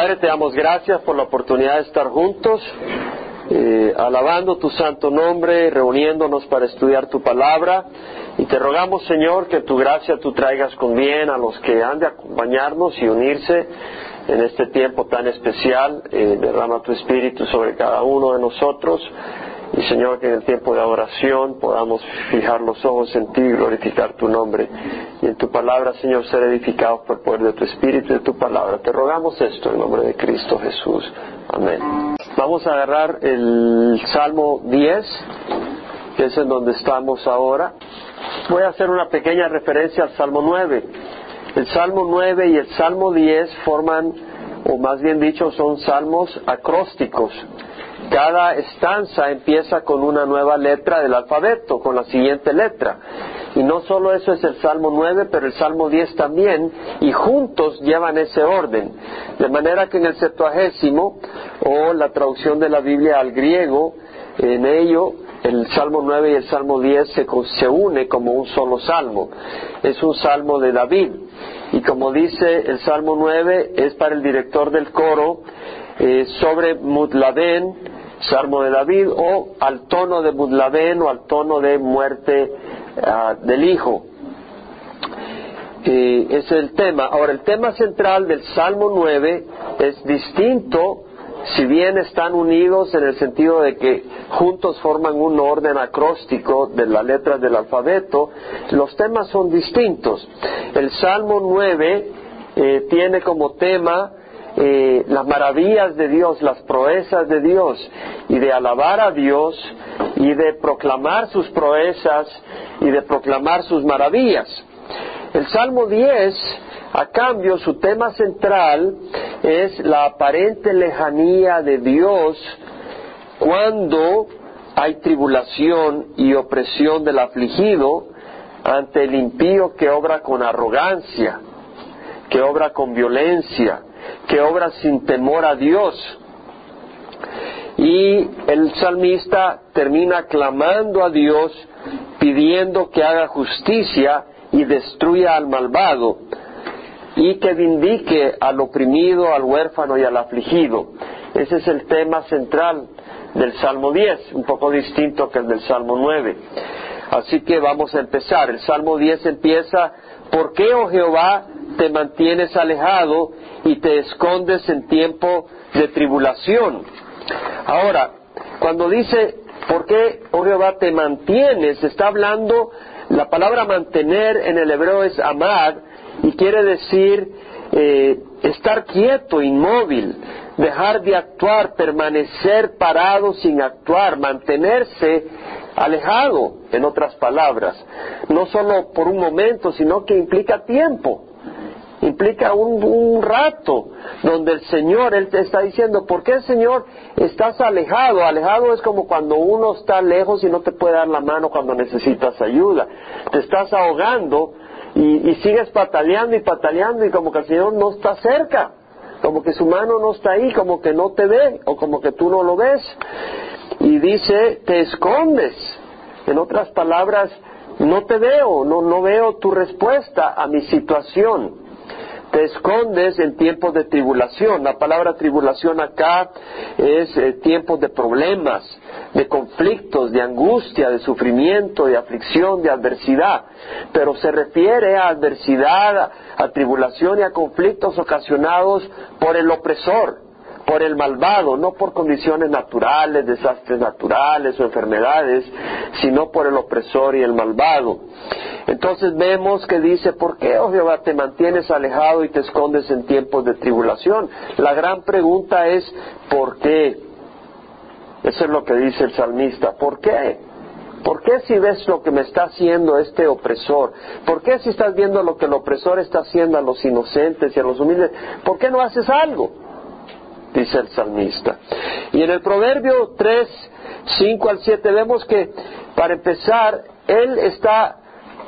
Padre, te damos gracias por la oportunidad de estar juntos, eh, alabando tu santo nombre, reuniéndonos para estudiar tu palabra. Y te rogamos, Señor, que tu gracia tú traigas con bien a los que han de acompañarnos y unirse en este tiempo tan especial. Eh, derrama tu espíritu sobre cada uno de nosotros. Y Señor, que en el tiempo de adoración podamos fijar los ojos en ti y glorificar tu nombre. Y en tu palabra, Señor, ser edificados por el poder de tu Espíritu y de tu palabra. Te rogamos esto en nombre de Cristo Jesús. Amén. Vamos a agarrar el Salmo 10, que es en donde estamos ahora. Voy a hacer una pequeña referencia al Salmo 9. El Salmo 9 y el Salmo 10 forman, o más bien dicho, son salmos acrósticos. Cada estanza empieza con una nueva letra del alfabeto, con la siguiente letra. Y no solo eso es el Salmo 9, pero el Salmo 10 también, y juntos llevan ese orden. De manera que en el Septuagésimo, o la traducción de la Biblia al griego, en ello el Salmo 9 y el Salmo 10 se, se une como un solo salmo. Es un salmo de David. Y como dice el Salmo 9, es para el director del coro eh, sobre Mutladen, Salmo de David, o al tono de Mudlaben o al tono de muerte ah, del hijo. Eh, es el tema. Ahora, el tema central del Salmo 9 es distinto, si bien están unidos en el sentido de que juntos forman un orden acróstico de las letras del alfabeto, los temas son distintos. El Salmo 9 eh, tiene como tema eh, las maravillas de Dios, las proezas de Dios, y de alabar a Dios, y de proclamar sus proezas, y de proclamar sus maravillas. El Salmo 10, a cambio, su tema central es la aparente lejanía de Dios cuando hay tribulación y opresión del afligido ante el impío que obra con arrogancia, que obra con violencia, que obra sin temor a Dios. Y el salmista termina clamando a Dios pidiendo que haga justicia y destruya al malvado y que vindique al oprimido, al huérfano y al afligido. Ese es el tema central del Salmo 10, un poco distinto que el del Salmo 9. Así que vamos a empezar. El Salmo 10 empieza, ¿por qué, oh Jehová, te mantienes alejado y te escondes en tiempo de tribulación? Ahora, cuando dice, ¿por qué, oh te mantienes? Está hablando, la palabra mantener en el hebreo es amar y quiere decir eh, estar quieto, inmóvil, dejar de actuar, permanecer parado sin actuar, mantenerse alejado, en otras palabras, no solo por un momento, sino que implica tiempo, implica un, rato donde el Señor, Él te está diciendo, ¿por qué Señor estás alejado? Alejado es como cuando uno está lejos y no te puede dar la mano cuando necesitas ayuda, te estás ahogando y, y sigues pataleando y pataleando y como que el Señor no está cerca como que su mano no está ahí, como que no te ve o como que tú no lo ves. Y dice, te escondes. En otras palabras, no te veo, no, no veo tu respuesta a mi situación te escondes en tiempos de tribulación. La palabra tribulación acá es eh, tiempos de problemas, de conflictos, de angustia, de sufrimiento, de aflicción, de adversidad. Pero se refiere a adversidad, a tribulación y a conflictos ocasionados por el opresor por el malvado, no por condiciones naturales, desastres naturales o enfermedades, sino por el opresor y el malvado. Entonces vemos que dice, ¿por qué, oh Jehová, te mantienes alejado y te escondes en tiempos de tribulación? La gran pregunta es, ¿por qué? Eso es lo que dice el salmista, ¿por qué? ¿Por qué si ves lo que me está haciendo este opresor? ¿Por qué si estás viendo lo que el opresor está haciendo a los inocentes y a los humildes? ¿Por qué no haces algo? Dice el salmista. Y en el Proverbio 3, 5 al 7 vemos que, para empezar, él está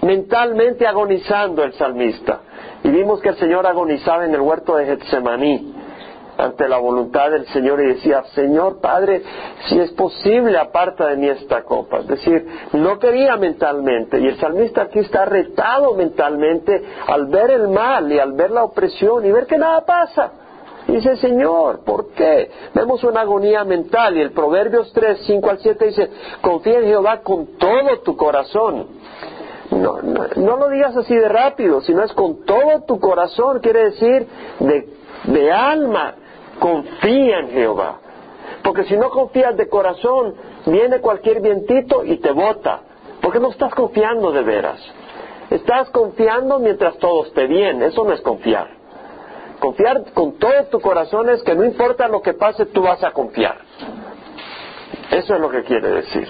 mentalmente agonizando el salmista. Y vimos que el Señor agonizaba en el huerto de Getsemaní ante la voluntad del Señor y decía, Señor Padre, si es posible, aparta de mí esta copa. Es decir, no quería mentalmente. Y el salmista aquí está retado mentalmente al ver el mal y al ver la opresión y ver que nada pasa Dice, Señor, ¿por qué? Vemos una agonía mental y el Proverbios 3, 5 al 7 dice, confía en Jehová con todo tu corazón. No, no, lo digas así de rápido, sino es con todo tu corazón, quiere decir de, de alma, confía en Jehová. Porque si no confías de corazón, viene cualquier vientito y te bota. Porque no estás confiando de veras. Estás confiando mientras todo esté bien. Eso no es confiar. Confiar con todo tu corazón es que no importa lo que pase, tú vas a confiar. Eso es lo que quiere decir.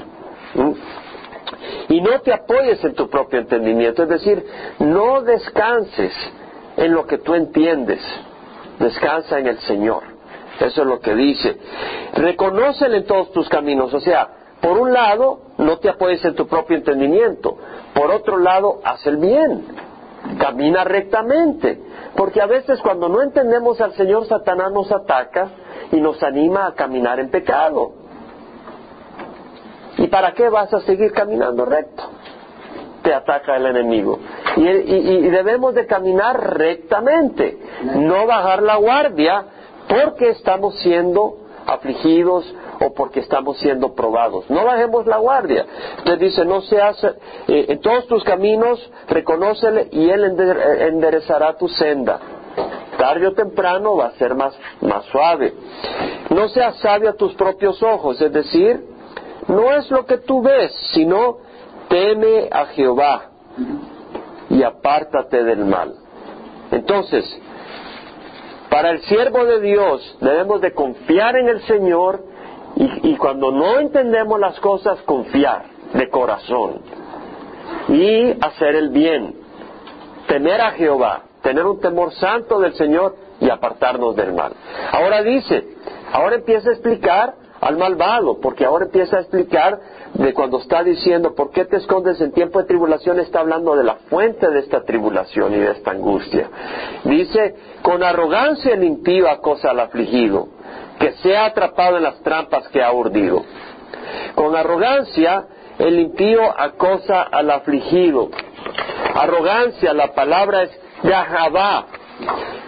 Y no te apoyes en tu propio entendimiento, es decir, no descanses en lo que tú entiendes, descansa en el Señor. Eso es lo que dice. Reconócele en todos tus caminos, o sea, por un lado, no te apoyes en tu propio entendimiento. Por otro lado, haz el bien. Camina rectamente. Porque a veces cuando no entendemos al Señor, Satanás nos ataca y nos anima a caminar en pecado. ¿Y para qué vas a seguir caminando recto? Te ataca el enemigo. Y, y debemos de caminar rectamente, no bajar la guardia porque estamos siendo afligidos o porque estamos siendo probados. No bajemos la guardia. Entonces dice, no seas, eh, en todos tus caminos reconócele y Él enderezará tu senda. Tarde o temprano va a ser más, más suave. No seas sabio a tus propios ojos, es decir, no es lo que tú ves, sino teme a Jehová y apártate del mal. Entonces, para el siervo de Dios debemos de confiar en el Señor y, cuando no entendemos las cosas, confiar de corazón y hacer el bien, temer a Jehová, tener un temor santo del Señor y apartarnos del mal. Ahora dice, ahora empieza a explicar al malvado, porque ahora empieza a explicar de cuando está diciendo, ¿por qué te escondes en tiempo de tribulación? Está hablando de la fuente de esta tribulación y de esta angustia. Dice, con arrogancia el impío acosa al afligido que sea atrapado en las trampas que ha urdido. Con arrogancia el impío acosa al afligido. Arrogancia, la palabra es Yahabá.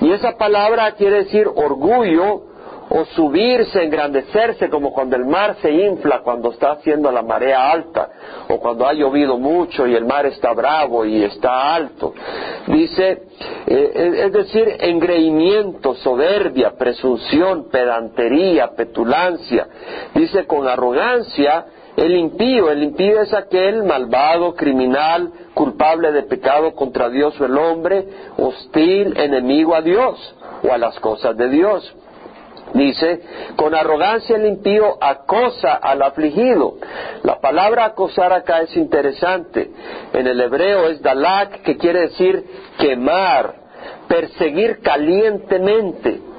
Y esa palabra quiere decir orgullo o subirse, engrandecerse, como cuando el mar se infla cuando está haciendo la marea alta, o cuando ha llovido mucho y el mar está bravo y está alto. Dice, eh, es decir, engreimiento, soberbia, presunción, pedantería, petulancia. Dice, con arrogancia, el impío, el impío es aquel malvado, criminal, culpable de pecado contra Dios o el hombre, hostil, enemigo a Dios o a las cosas de Dios. Dice, con arrogancia el impío acosa al afligido. La palabra acosar acá es interesante. En el hebreo es dalak, que quiere decir quemar, perseguir calientemente.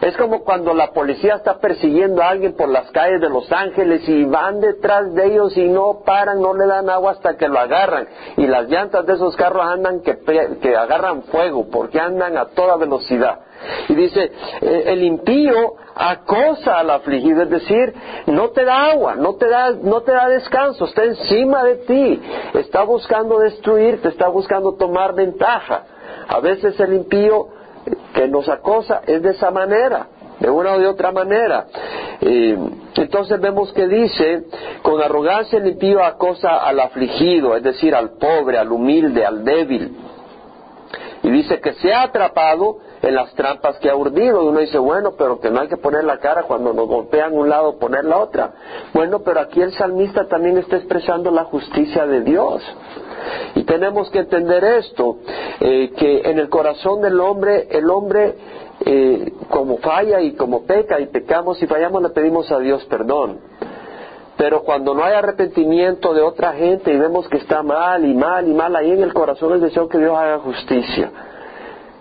Es como cuando la policía está persiguiendo a alguien por las calles de Los Ángeles y van detrás de ellos y no paran, no le dan agua hasta que lo agarran. Y las llantas de esos carros andan que, que agarran fuego porque andan a toda velocidad. Y dice, eh, el impío acosa al afligido, es decir, no te da agua, no te da, no te da descanso, está encima de ti, está buscando destruirte, está buscando tomar ventaja. A veces el impío que nos acosa es de esa manera, de una o de otra manera. entonces vemos que dice, con arrogancia el impío acosa al afligido, es decir, al pobre, al humilde, al débil. Y dice que se ha atrapado en las trampas que ha urdido. Y uno dice, bueno, pero que no hay que poner la cara cuando nos golpean un lado, poner la otra. Bueno, pero aquí el salmista también está expresando la justicia de Dios. Y tenemos que entender esto, eh, que en el corazón del hombre, el hombre eh, como falla y como peca y pecamos y fallamos, le pedimos a Dios perdón. Pero cuando no hay arrepentimiento de otra gente y vemos que está mal y mal y mal, ahí en el corazón el deseo que Dios haga justicia.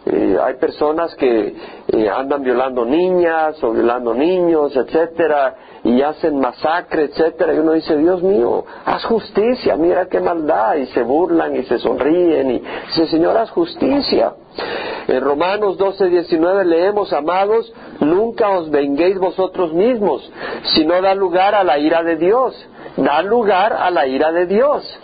Eh, hay personas que eh, andan violando niñas o violando niños, etcétera, y hacen masacre, etcétera, y uno dice, Dios mío, haz justicia, mira qué maldad, y se burlan y se sonríen, y dice, Señor, haz justicia. En Romanos 12, 19 leemos, amados, nunca os venguéis vosotros mismos, sino da lugar a la ira de Dios, da lugar a la ira de Dios.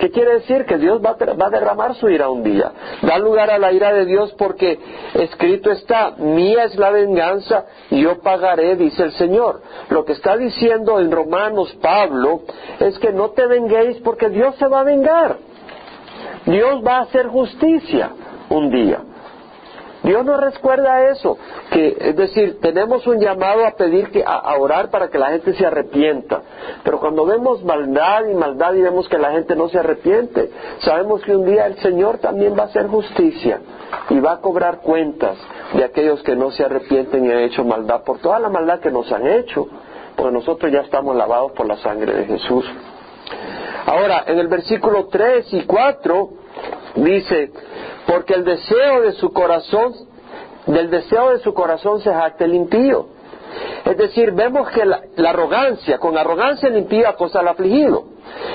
¿Qué quiere decir? Que Dios va a, derramar su ira un día. Da lugar a la ira de Dios porque escrito está, mía es la venganza, yo pagaré, dice el Señor. Lo que está diciendo en Romanos Pablo es que no te venguéis porque Dios se va a vengar. Dios va a hacer justicia un día. Dios nos recuerda eso, que es decir, tenemos un llamado a pedir que a, orar para que la gente se arrepienta. Pero cuando vemos maldad y maldad y vemos que la gente no se arrepiente, sabemos que un día el Señor también va a hacer justicia y va a cobrar cuentas de aquellos que no se arrepienten y han hecho maldad por toda la maldad que nos han hecho, porque nosotros ya estamos lavados por la sangre de Jesús. Ahora, en el versículo 3 y 4 dice, porque el deseo de su corazón, del deseo de su corazón se jacta el impío. Es decir, vemos que la, arrogancia, con arrogancia el impío acosa al afligido.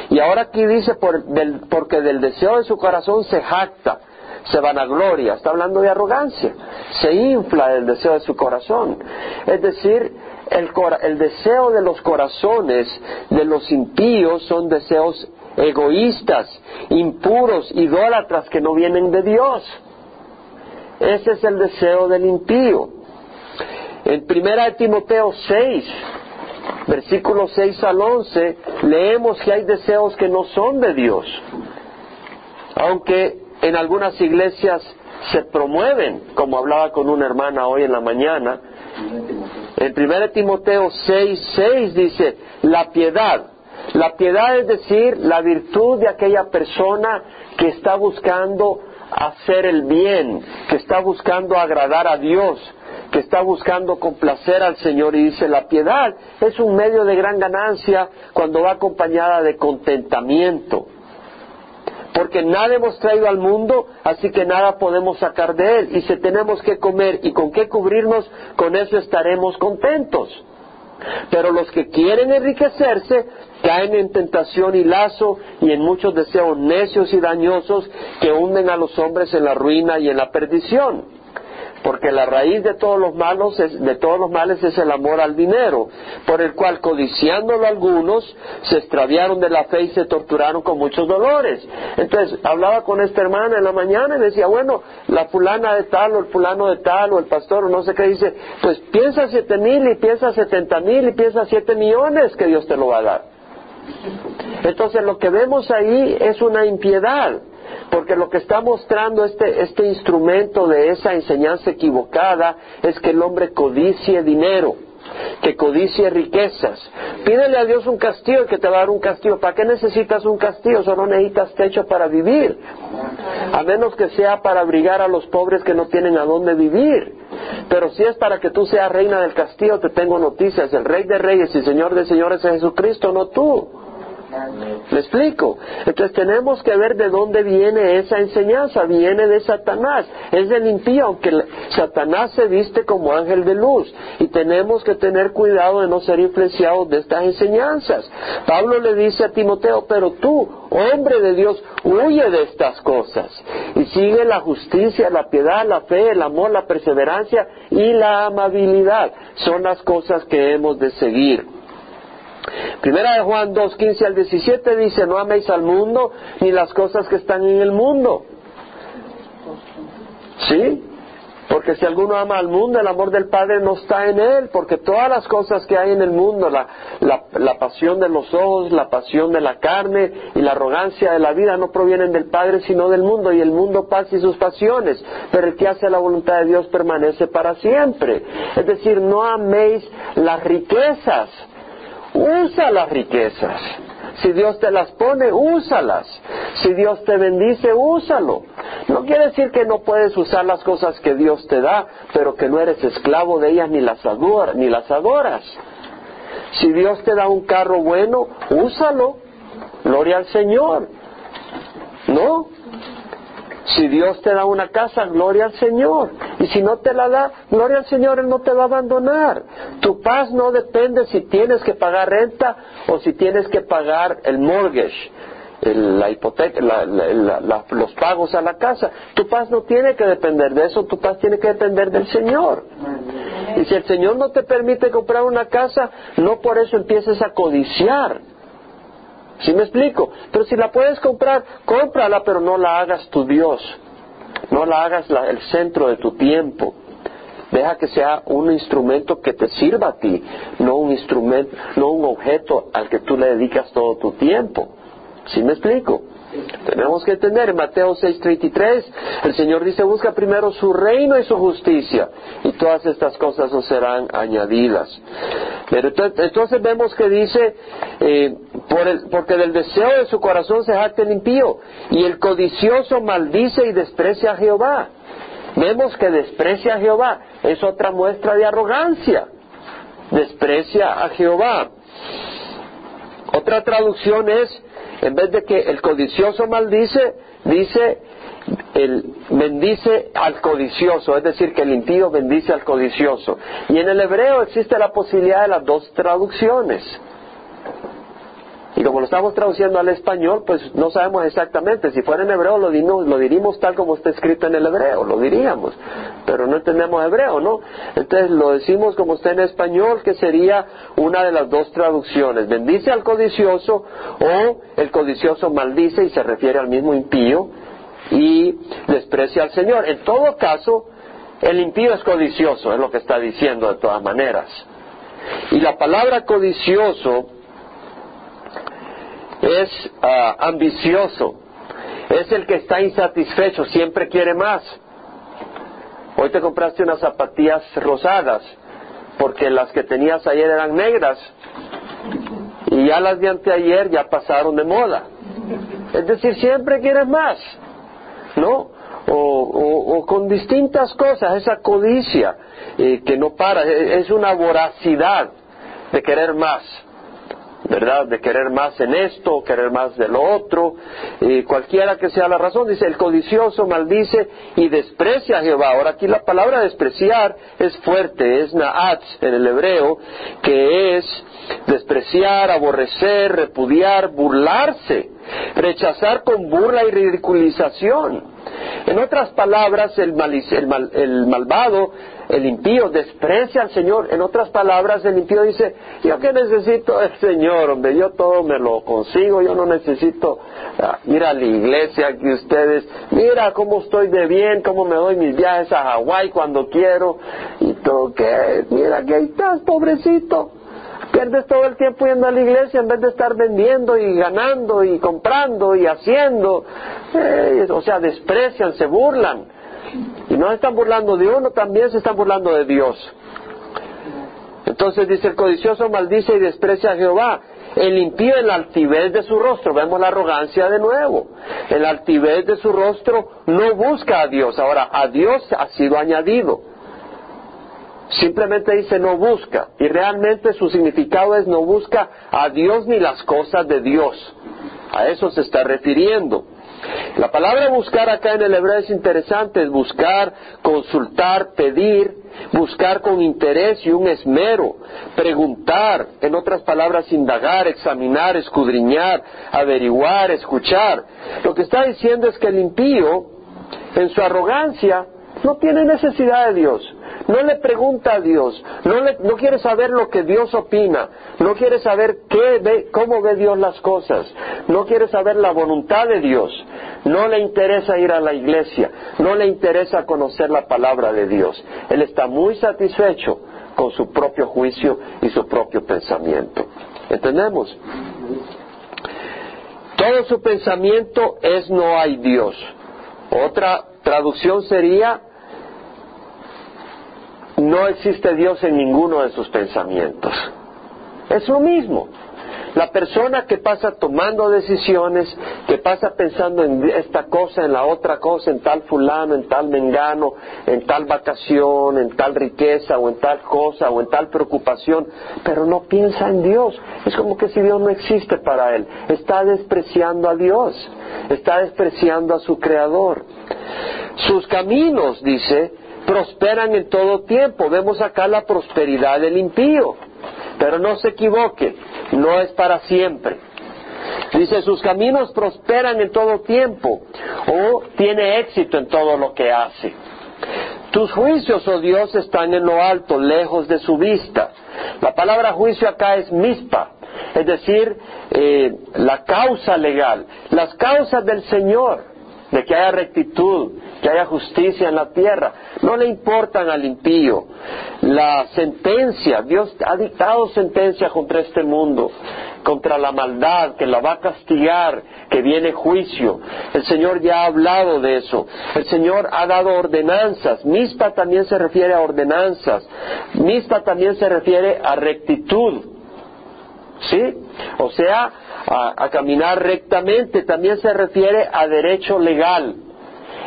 Y ahora aquí dice, porque del deseo de su corazón se jacta, se vanagloria, está hablando de arrogancia, se infla del deseo de su corazón. Es decir, el, el deseo de los corazones de los impíos son deseos egoístas, impuros, idólatras que no vienen de Dios. Ese es el deseo del impío. En primera Timoteo 6, versículos 6 al 11, leemos que hay deseos que no son de Dios. Aunque en algunas iglesias se promueven, como hablaba con una hermana hoy en la mañana, en 1 Timoteo 6, 6 dice, la piedad, la piedad es decir, la virtud de aquella persona que está buscando hacer el bien, que está buscando agradar a Dios, que está buscando complacer al Señor y dice la piedad es un medio de gran ganancia cuando va acompañada de contentamiento. Porque nada hemos traído al mundo, así que nada podemos sacar de él. Y si tenemos que comer y con qué cubrirnos, con eso estaremos contentos. Pero los que quieren enriquecerse caen en tentación y lazo y en muchos deseos necios y dañosos que hunden a los hombres en la ruina y en la perdición porque la raíz de todos los malos de todos los males es el amor al dinero, por el cual codiciándolo algunos se extraviaron de la fe y se torturaron con muchos dolores. Entonces, hablaba con esta hermana en la mañana y decía, bueno, la fulana de tal o el fulano de tal o el pastor o no sé qué dice, pues piensa siete mil y piensa setenta mil y piensa siete millones que Dios te lo va a dar. Entonces lo que vemos ahí es una impiedad porque lo que está mostrando este, este instrumento de esa enseñanza equivocada es que el hombre codicie dinero, que codicie riquezas. Pídele a Dios un castillo y que te va a dar un castillo. ¿Para qué necesitas un castillo? Solo necesitas techo para vivir. A menos que sea para abrigar a los pobres que no tienen a dónde vivir. Pero si es para que tú seas reina del castillo, te tengo noticias. El rey de reyes y señor de señores es Jesucristo, no tú. ¿Me explico? Entonces tenemos que ver de dónde viene esa enseñanza. Viene de Satanás. Es del impío, aunque Satanás se viste como ángel de luz. Y tenemos que tener cuidado de no ser influenciados de estas enseñanzas. Pablo le dice a Timoteo, pero tú, hombre de Dios, huye de estas cosas. Y sigue la justicia, la piedad, la fe, el amor, la perseverancia y la amabilidad. Son las cosas que hemos de seguir. Primera de Juan 2, 15 al 17 dice, no améis al mundo ni las cosas que están en el mundo. ¿Sí? Porque si alguno ama al mundo, el amor del Padre no está en él, porque todas las cosas que hay en el mundo, la, la, pasión de los ojos, la pasión de la carne y la arrogancia de la vida no provienen del Padre, sino del mundo, y el mundo pasa y sus pasiones, pero el que hace la voluntad de Dios permanece para siempre. Es decir, no améis las riquezas, usa las riquezas. Si Dios te las pone, úsalas. Si Dios te bendice, úsalo. No quiere decir que no puedes usar las cosas que Dios te da, pero que no eres esclavo de ellas ni las, ni las adoras. Si Dios te da un carro bueno, úsalo. Gloria al Señor. ¿No? Si Dios te da una casa, gloria al Señor. Y si no te la da, gloria al Señor, Él no te va a abandonar. Tu paz no depende si tienes que pagar renta o si tienes que pagar el mortgage, la hipoteca, los pagos a la casa. Tu paz no tiene que depender de eso, tu paz tiene que depender del Señor. Y si el Señor no te permite comprar una casa, no por eso empieces a codiciar ¿Sí me explico? Pero si la puedes comprar, cómprala, pero no la hagas tu Dios. No la hagas el centro de tu tiempo. Deja que sea un instrumento que te sirva a ti, no un instrumento, no un objeto al que tú le dedicas todo tu tiempo. ¿Sí me explico? Tenemos que entender en Mateo 6:33, el Señor dice, busca primero su reino y su justicia, y todas estas cosas os serán añadidas. Pero entonces vemos que dice, eh, porque del deseo de su corazón se jacta el impío, y el codicioso maldice y desprecia a Jehová. Vemos que desprecia a Jehová, es otra muestra de arrogancia. Desprecia a Jehová. Otra traducción es en vez de que el codicioso maldice, dice el bendice al codicioso, es decir, que el impío bendice al codicioso. Y en el hebreo existe la posibilidad de las dos traducciones. Y como lo estamos traduciendo al español, pues no sabemos exactamente. Si fuera en hebreo lo, lo diríamos tal como está escrito en el hebreo, lo diríamos. Pero no entendemos hebreo, ¿no? Entonces lo decimos como está en español, que sería una de las dos traducciones. Bendice al codicioso o el codicioso maldice y se refiere al mismo impío y desprecia al Señor. En todo caso, el impío es codicioso, es lo que está diciendo de todas maneras. Y la palabra codicioso es ah, ambicioso, es el que está insatisfecho, siempre quiere más. Hoy te compraste unas zapatillas rosadas porque las que tenías ayer eran negras y ya las de anteayer ya pasaron de moda. Es decir, siempre quieres más, ¿no? O, con distintas cosas, esa codicia eh, que no para, es una voracidad de querer más. ¿Verdad? De querer más en esto, querer más de lo otro, y cualquiera que sea la razón, dice, el codicioso maldice y desprecia a Jehová. Ahora aquí la palabra despreciar es fuerte, es naatz en el hebreo, que es despreciar, aborrecer, repudiar, burlarse, rechazar con burla y ridiculización. En otras palabras, el, el malvado el impío desprecia al Señor. En otras palabras, el impío dice, yo qué necesito del Señor, hombre, yo todo me lo consigo, yo no necesito ah, ir a la iglesia que ustedes, mira cómo estoy de bien, cómo me doy mis viajes a Hawái cuando quiero, y todo, ¿qué? Mira que ahí estás, pobrecito. Pierdes todo el tiempo yendo a la iglesia en vez de estar vendiendo y ganando y comprando y haciendo. Eh, o sea, desprecian, se burlan. Y no se están burlando de uno, también se están burlando de Dios. Entonces dice, el codicioso maldice y desprecia a Jehová. El impío en la altivez de su rostro, vemos la arrogancia de nuevo. En la altivez de su rostro no busca a Dios. Ahora, a Dios ha sido añadido. Simplemente dice no busca. Y realmente su significado es no busca a Dios ni las cosas de Dios. A eso se está refiriendo. La palabra buscar acá en el hebreo es interesante, es buscar, consultar, pedir, buscar con interés y un esmero, preguntar, en otras palabras, indagar, examinar, escudriñar, averiguar, escuchar. Lo que está diciendo es que el impío, en su arrogancia, no tiene necesidad de Dios no le pregunta a Dios, no, no quiere saber lo que Dios opina, no quiere saber qué ve, cómo ve Dios las cosas, no quiere saber la voluntad de Dios, no le interesa ir a la iglesia, no le interesa conocer la palabra de Dios. Él está muy satisfecho con su propio juicio y su propio pensamiento. ¿Entendemos? Todo su pensamiento es no hay Dios. Otra traducción sería no existe Dios en ninguno de sus pensamientos. Es lo mismo. La persona que pasa tomando decisiones, que pasa pensando en esta cosa, en la otra cosa, en tal fulano, en tal mengano, en tal vacación, en tal riqueza o en tal cosa o en tal preocupación, pero no piensa en Dios. Es como que si Dios no existe para él. Está despreciando a Dios, está despreciando a su Creador. Sus caminos, dice, prosperan en todo tiempo. Vemos acá la prosperidad del impío. Pero no se equivoque, no es para siempre. Dice, sus caminos prosperan en todo tiempo o tiene éxito en todo lo que hace. Tus juicios, oh Dios, están en lo alto, lejos de su vista. La palabra juicio acá es mispa. es decir, eh, la causa legal, las causas del Señor de que haya rectitud, que haya justicia en la tierra. No le importan al impío. La sentencia, Dios ha dictado sentencia contra este mundo, contra la maldad, que la va a castigar, que viene juicio. El Señor ya ha hablado de eso. El Señor ha dado ordenanzas. Mispa también se refiere a ordenanzas. Mispa también se refiere a rectitud. ¿Sí? O sea, a, caminar rectamente, también se refiere a derecho legal.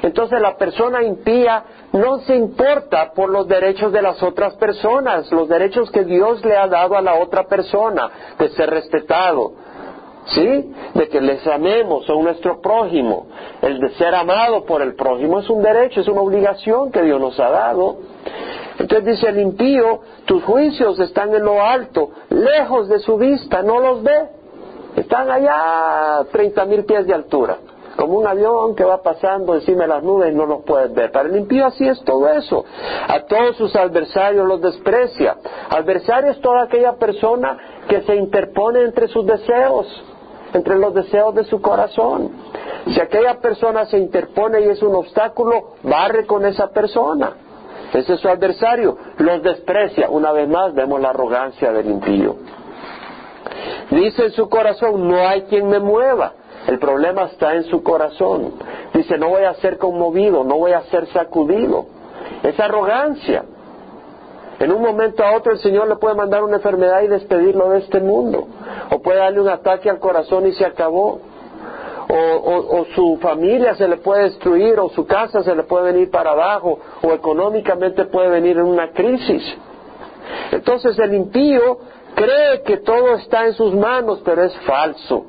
Entonces la persona impía no se importa por los derechos de las otras personas, los derechos que Dios le ha dado a la otra persona, de ser respetado, ¿sí? De que les amemos a nuestro prójimo. El de ser amado por el prójimo es un derecho, es una obligación que Dios nos ha dado. Entonces dice el impío, tus juicios están en lo alto, lejos de su vista, no los ve. Están allá a 30 mil pies de altura, como un avión que va pasando encima de las nubes y no los puedes ver. Para el impío así es todo eso. A todos sus adversarios los desprecia. Adversario es toda aquella persona que se interpone entre sus deseos, entre los deseos de su corazón. Si aquella persona se interpone y es un obstáculo, barre con esa persona. Ese es su adversario. Los desprecia. Una vez más vemos la arrogancia del impío. Dice en su corazón, no hay quien me mueva. El problema está en su corazón. Dice, no voy a ser conmovido, no voy a ser sacudido. Es arrogancia. En un momento a otro el Señor le puede mandar una enfermedad y despedirlo de este mundo. O puede darle un ataque al corazón y se acabó. O, su familia se le puede destruir, o su casa se le puede venir para abajo, o económicamente puede venir en una crisis. Entonces el impío cree que todo está en sus manos, pero es falso.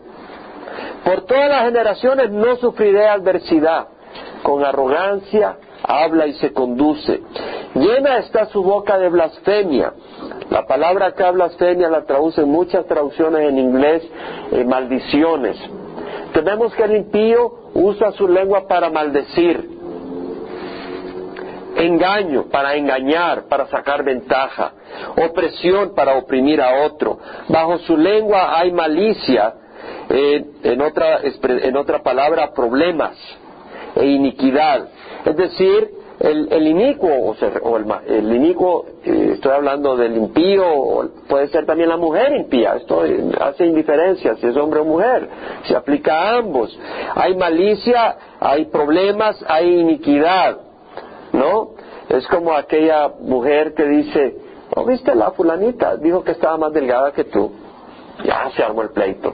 Por todas las generaciones no sufriré adversidad. Con arrogancia habla y se conduce. Llena está su boca de blasfemia. La palabra acá blasfemia la traducen muchas traducciones en inglés, eh, maldiciones. Tenemos que el impío usa su lengua para maldecir engaño para engañar, para sacar ventaja, opresión para oprimir a otro. Bajo su lengua hay malicia, eh, en, otra, en otra palabra, problemas e iniquidad. Es decir, el, el inicuo, o, el, el, inicuo, eh, estoy hablando del impío, o puede ser también la mujer impía, esto hace indiferencia si es hombre o mujer, se aplica a ambos. Hay malicia, hay problemas, hay iniquidad. ¿No? Es como aquella mujer que dice, ¿no viste la fulanita? Dijo que estaba más delgada que tú. Ya se armó el pleito,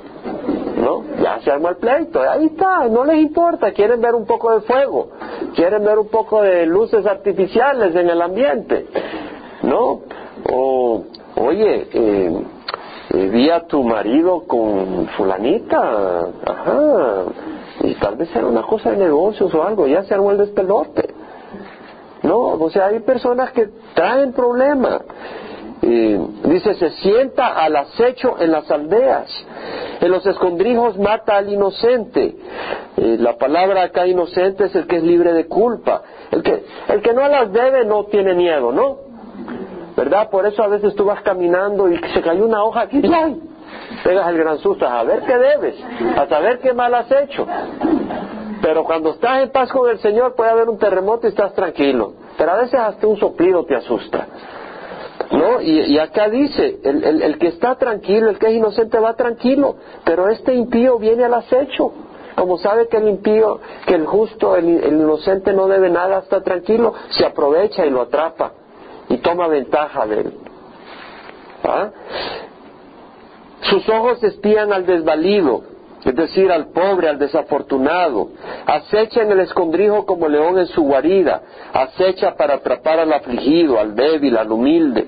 ¿no? Ya se armó el pleito, ahí está, no les importa, quieren ver un poco de fuego, quieren ver un poco de luces artificiales en el ambiente, ¿no? O, oye, eh, eh, vi a tu marido con fulanita, ajá, y tal vez era una cosa de negocios o algo, ya se armó el despelote. No, o sea, hay personas que traen problemas. dice, se sienta al acecho en las aldeas. En los escondrijos mata al inocente. la palabra acá inocente es el que es libre de culpa. El que, el que no las debe no tiene miedo, ¿no? ¿Verdad? Por eso a veces tú vas caminando y se cayó una hoja aquí, ¡ay! Pegas el gran susto a ver qué debes, a saber qué mal has hecho. Pero cuando estás en paz con el Señor puede haber un terremoto y estás tranquilo. Pero a veces hasta un soplido te asusta. ¿No? Y, acá dice, el, que está tranquilo, el que es inocente va tranquilo, pero este impío viene al acecho. Como sabe que el impío, que el justo, el, inocente no debe nada, está tranquilo, se aprovecha y lo atrapa y toma ventaja de él. ¿Ah? Sus ojos espían al desvalido, es decir, al pobre, al desafortunado. Acecha en el escondrijo como león en su guarida, acecha para atrapar al afligido, al débil, al humilde,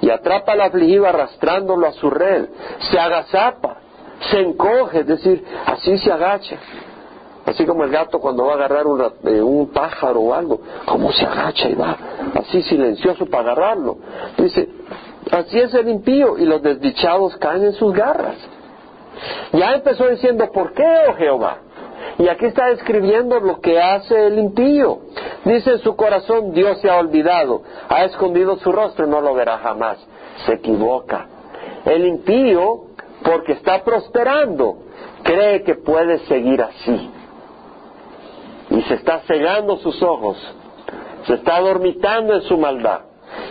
y atrapa al afligido arrastrándolo a su red, se agazapa, se encoge, es decir, así se agacha. Así como el gato cuando va a agarrar eh, un pájaro o algo, como se agacha y va así silencioso para agarrarlo. Dice, así es el impío y los desdichados caen en sus garras. Ya empezó diciendo, ¿por qué, oh Jehová? Y aquí está describiendo lo que hace el impío. Dice en su corazón, Dios se ha olvidado, ha escondido su rostro, no lo verá jamás. Se equivoca. El impío porque está prosperando, cree que puede seguir así. Y se está cegando sus ojos, se está dormitando en su maldad.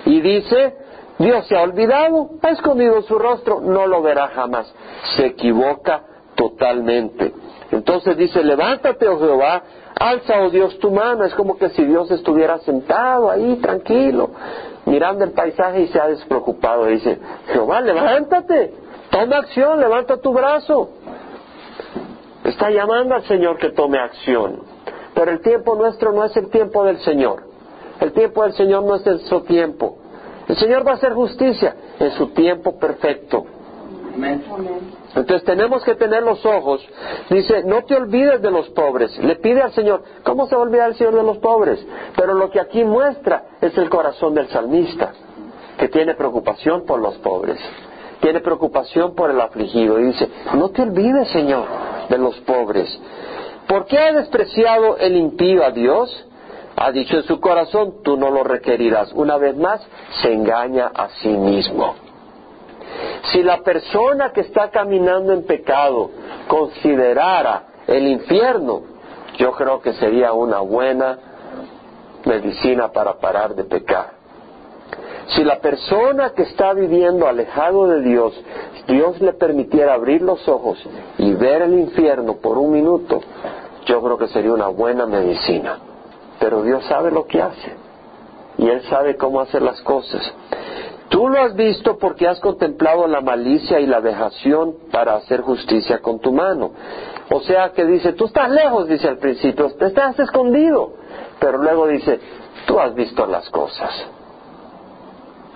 Y dice, Dios se ha olvidado, ha escondido su rostro, no lo verá jamás. Se equivoca totalmente. Entonces dice, levántate, oh Jehová, alza, oh Dios, tu mano. Es como que si Dios estuviera sentado ahí, tranquilo, mirando el paisaje y se ha despreocupado. Dice, Jehová, levántate, toma acción, levanta tu brazo. Está llamando al Señor que tome acción. Pero el tiempo nuestro no es el tiempo del Señor. El tiempo del Señor no es su tiempo. El Señor va a hacer justicia en su tiempo perfecto. Entonces tenemos que tener los ojos. Dice, no te olvides de los pobres. Le pide al Señor, ¿cómo se va a olvidar el Señor de los pobres? Pero lo que aquí muestra es el corazón del salmista, que tiene preocupación por los pobres, tiene preocupación por el afligido. Y dice, no te olvides, Señor, de los pobres. ¿Por qué ha despreciado el impío a Dios? Ha dicho en su corazón, tú no lo requerirás. Una vez más, se engaña a sí mismo. Si la persona que está caminando en pecado considerara el infierno, yo creo que sería una buena medicina para parar de pecar. Si la persona que está viviendo alejado de Dios, Dios le permitiera abrir los ojos y ver el infierno por un minuto, yo creo que sería una buena medicina. Pero Dios sabe lo que hace y Él sabe cómo hacer las cosas. Tú lo has visto porque has contemplado la malicia y la vejación para hacer justicia con tu mano. O sea que dice, tú estás lejos, dice al principio, te estás escondido. Pero luego dice, tú has visto las cosas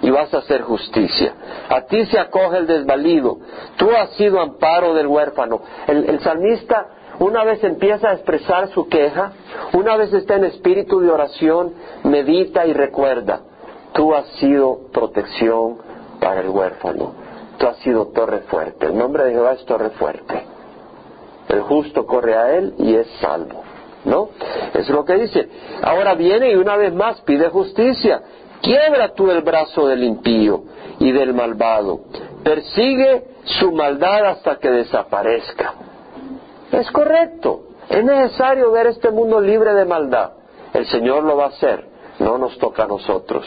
y vas a hacer justicia. A ti se acoge el desvalido. Tú has sido amparo del huérfano. El, el, salmista una vez empieza a expresar su queja, una vez está en espíritu de oración, medita y recuerda tú has sido protección para el huérfano, tú has sido torre fuerte. El nombre de Jehová es torre fuerte. El justo corre a él y es salvo. ¿No? Es lo que dice. Ahora viene y una vez más pide justicia. Quiebra tú el brazo del impío y del malvado. Persigue su maldad hasta que desaparezca. Es correcto. Es necesario ver este mundo libre de maldad. El Señor lo va a hacer. No nos toca a nosotros.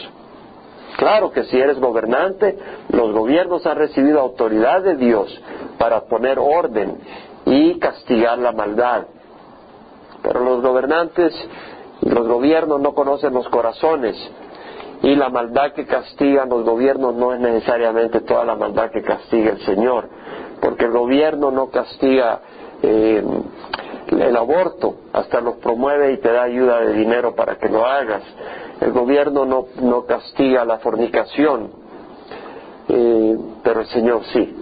Claro que si eres gobernante, los gobiernos han recibido autoridad de Dios para poner orden y castigar la maldad. Pero los gobernantes los gobiernos no conocen los corazones y la maldad que castigan los gobiernos no es necesariamente toda la maldad que castiga el Señor, porque el gobierno no castiga eh, el aborto, hasta lo promueve y te da ayuda de dinero para que lo hagas el gobierno no, no castiga la fornicación, eh, pero el Señor sí.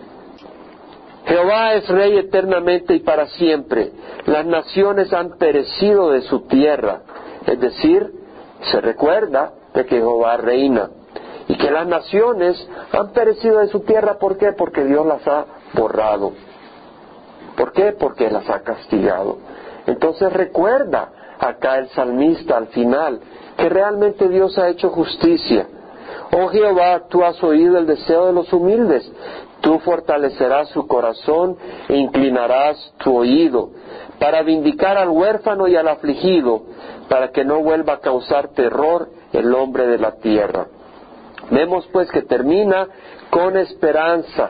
Jehová es rey eternamente y para siempre. Las naciones han perecido de su tierra. Es decir, se recuerda de que Jehová reina. Y que las naciones han perecido de su tierra. ¿Por qué? Porque Dios las ha borrado. ¿Por qué? Porque las ha castigado. Entonces recuerda acá el salmista al final que realmente Dios ha hecho justicia. Oh Jehová, tú has oído el deseo de los humildes, tú fortalecerás su corazón e inclinarás tu oído para vindicar al huérfano y al afligido, para que no vuelva a causar terror el hombre de la tierra. Vemos pues que termina con esperanza,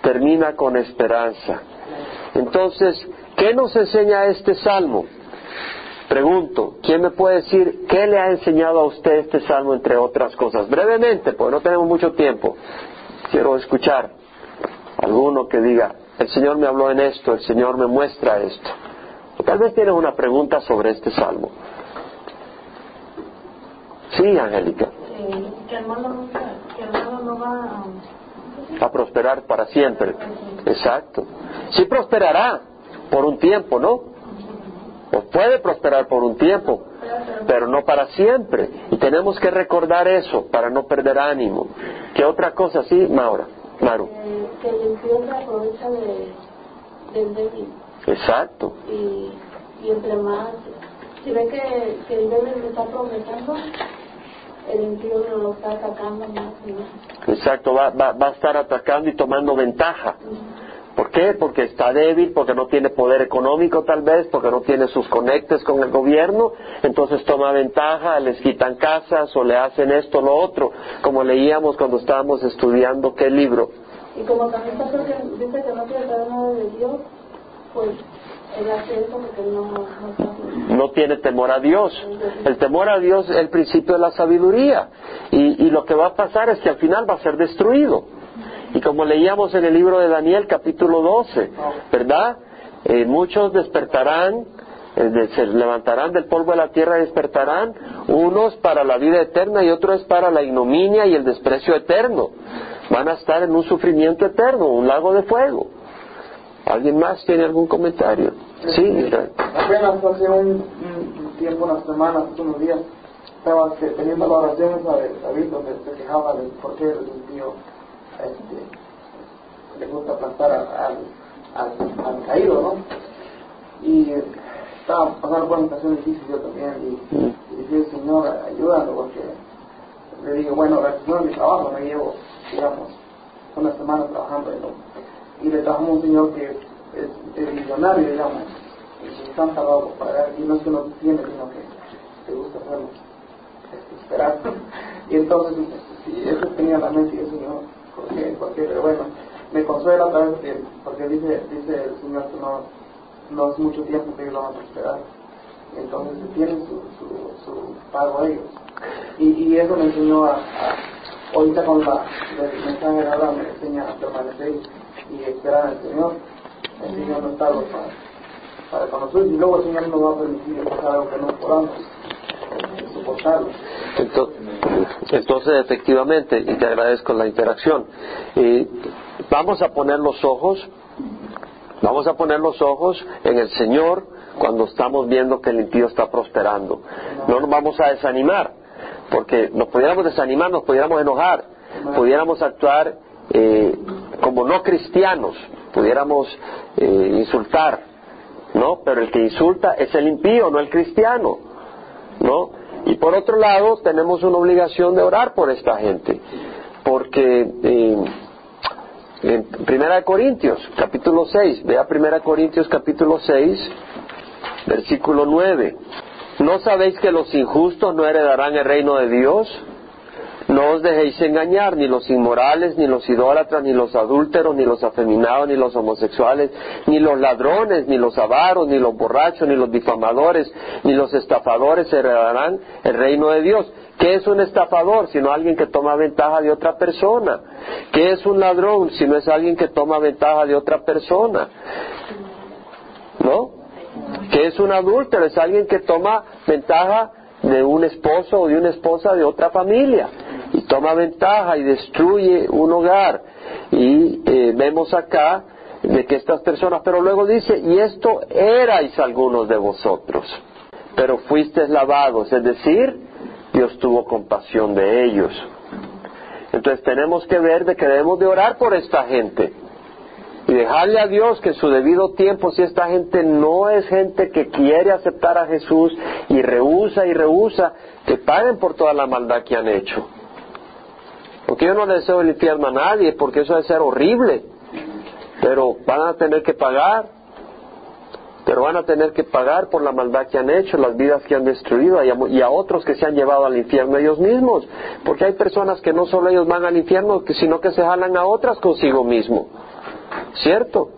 termina con esperanza. Entonces, ¿qué nos enseña este salmo? Pregunto, ¿quién me puede decir qué le ha enseñado a usted este salmo entre otras cosas? Brevemente, porque no tenemos mucho tiempo. Quiero escuchar alguno que diga, el Señor me habló en esto, el Señor me muestra esto. Tal vez tienes una pregunta sobre este salmo. Sí, Angélica. que no va a prosperar para siempre. Exacto. Sí prosperará por un tiempo, ¿no? Pues puede prosperar por un tiempo, pero no para siempre. Y tenemos que recordar eso para no perder ánimo. ¿Qué otra cosa sí, Maura? Maru. que el impío se aprovecha de, del débil. Exacto. Y, y entre más, si ve que, que el débil está aprovechando, el impío lo está atacando más y más. Exacto, va, va, va a estar atacando y tomando ventaja. ¿Por qué? Porque está débil, porque no tiene poder económico tal vez, porque no tiene sus conectes con el gobierno, entonces toma ventaja, les quitan casas o le hacen esto o lo otro, como leíamos cuando estábamos estudiando qué libro. Y como también está dice que no quiere saber nada de Dios, pues no, tiene temor a Dios. El temor a Dios es el principio de la sabiduría. Y, lo que va a pasar es que al final va a ser destruido. Y como leíamos en el libro de Daniel capítulo 12, ¿verdad? Eh, muchos despertarán, eh, se levantarán del polvo de la tierra y despertarán, unos para la vida eterna y otros para la ignominia y el desprecio eterno. Van a estar en un sufrimiento eterno, un lago de fuego. ¿Alguien más tiene algún comentario? Sí, Israel. Apenas hace un, un tiempo, unas semanas, unos días, estaba teniendo la oración esa de David donde se quejaba de por qué el impío este, le gusta aplastar a- al, al, al caído, ¿no? Y estaba pasando por una situación difícil yo también y, y dije, Señor, ayúdame porque le digo, bueno, la de mi trabajo me llevo, digamos, una semana trabajando en lo- y le a un señor que es, es millonario, digamos, y están por pagar, y no es que no tiene, sino que te gusta este, esperar. Y entonces, si eso tenía en la mente, y ¿por qué? ¿Por qué? Pero bueno, me consuela otra vez que, porque dice, dice el Señor que no, no es mucho tiempo que ellos lo van a esperar. Entonces tienen su, su, su pago a ellos. Y, y eso me enseñó a, a- ahorita con la, mensaje de me enseña a permanecer y esperar al Señor. El Señor no está para, para con nosotros y luego el Señor nos va a permitir pasar algo que no podamos eh, soportarlo. Ento- Entonces, efectivamente, y te agradezco la interacción, y vamos a poner los ojos, vamos a poner los ojos en el Señor cuando estamos viendo que el impío está prosperando. No nos vamos a desanimar, porque nos pudiéramos desanimar, nos pudiéramos enojar, pudiéramos actuar eh, como no cristianos, pudiéramos eh, insultar, ¿no? Pero el que insulta es el impío, no el cristiano. ¿no? Y por otro lado, tenemos una obligación de orar por esta gente, porque eh, en Primera de Corintios, capítulo 6, vea Primera de Corintios, capítulo 6, versículo 9. ¿No sabéis que los injustos no heredarán el reino de Dios? No os dejéis engañar, ni los inmorales, ni los idólatras, ni los adúlteros, ni los afeminados, ni los homosexuales, ni los ladrones, ni los avaros, ni los borrachos, ni los difamadores, ni los estafadores heredarán el reino de Dios. ¿Qué es un estafador? Sino alguien que toma ventaja de otra persona. ¿Qué es un ladrón? Si no es alguien que toma ventaja de otra persona. ¿No? ¿Qué es un adúltero? Es alguien que toma ventaja de un esposo o de una esposa de otra familia toma ventaja y destruye un hogar. Y eh, vemos acá de que estas personas, pero luego dice, y esto erais algunos de vosotros, pero fuisteis lavados, es decir, Dios tuvo compasión de ellos. Entonces tenemos que ver de que debemos de orar por esta gente y dejarle a Dios que en su debido tiempo, si esta gente no es gente que quiere aceptar a Jesús y rehúsa y rehúsa, que paguen por toda la maldad que han hecho. Porque yo no deseo el infierno a nadie, porque eso debe ser horrible. Pero van a tener que pagar. Pero van a tener que pagar por la maldad que han hecho, las vidas que han destruido y a, otros que se han llevado al infierno ellos mismos. Porque hay personas que no solo ellos van al infierno, sino que se jalan a otras consigo mismo. ¿Cierto?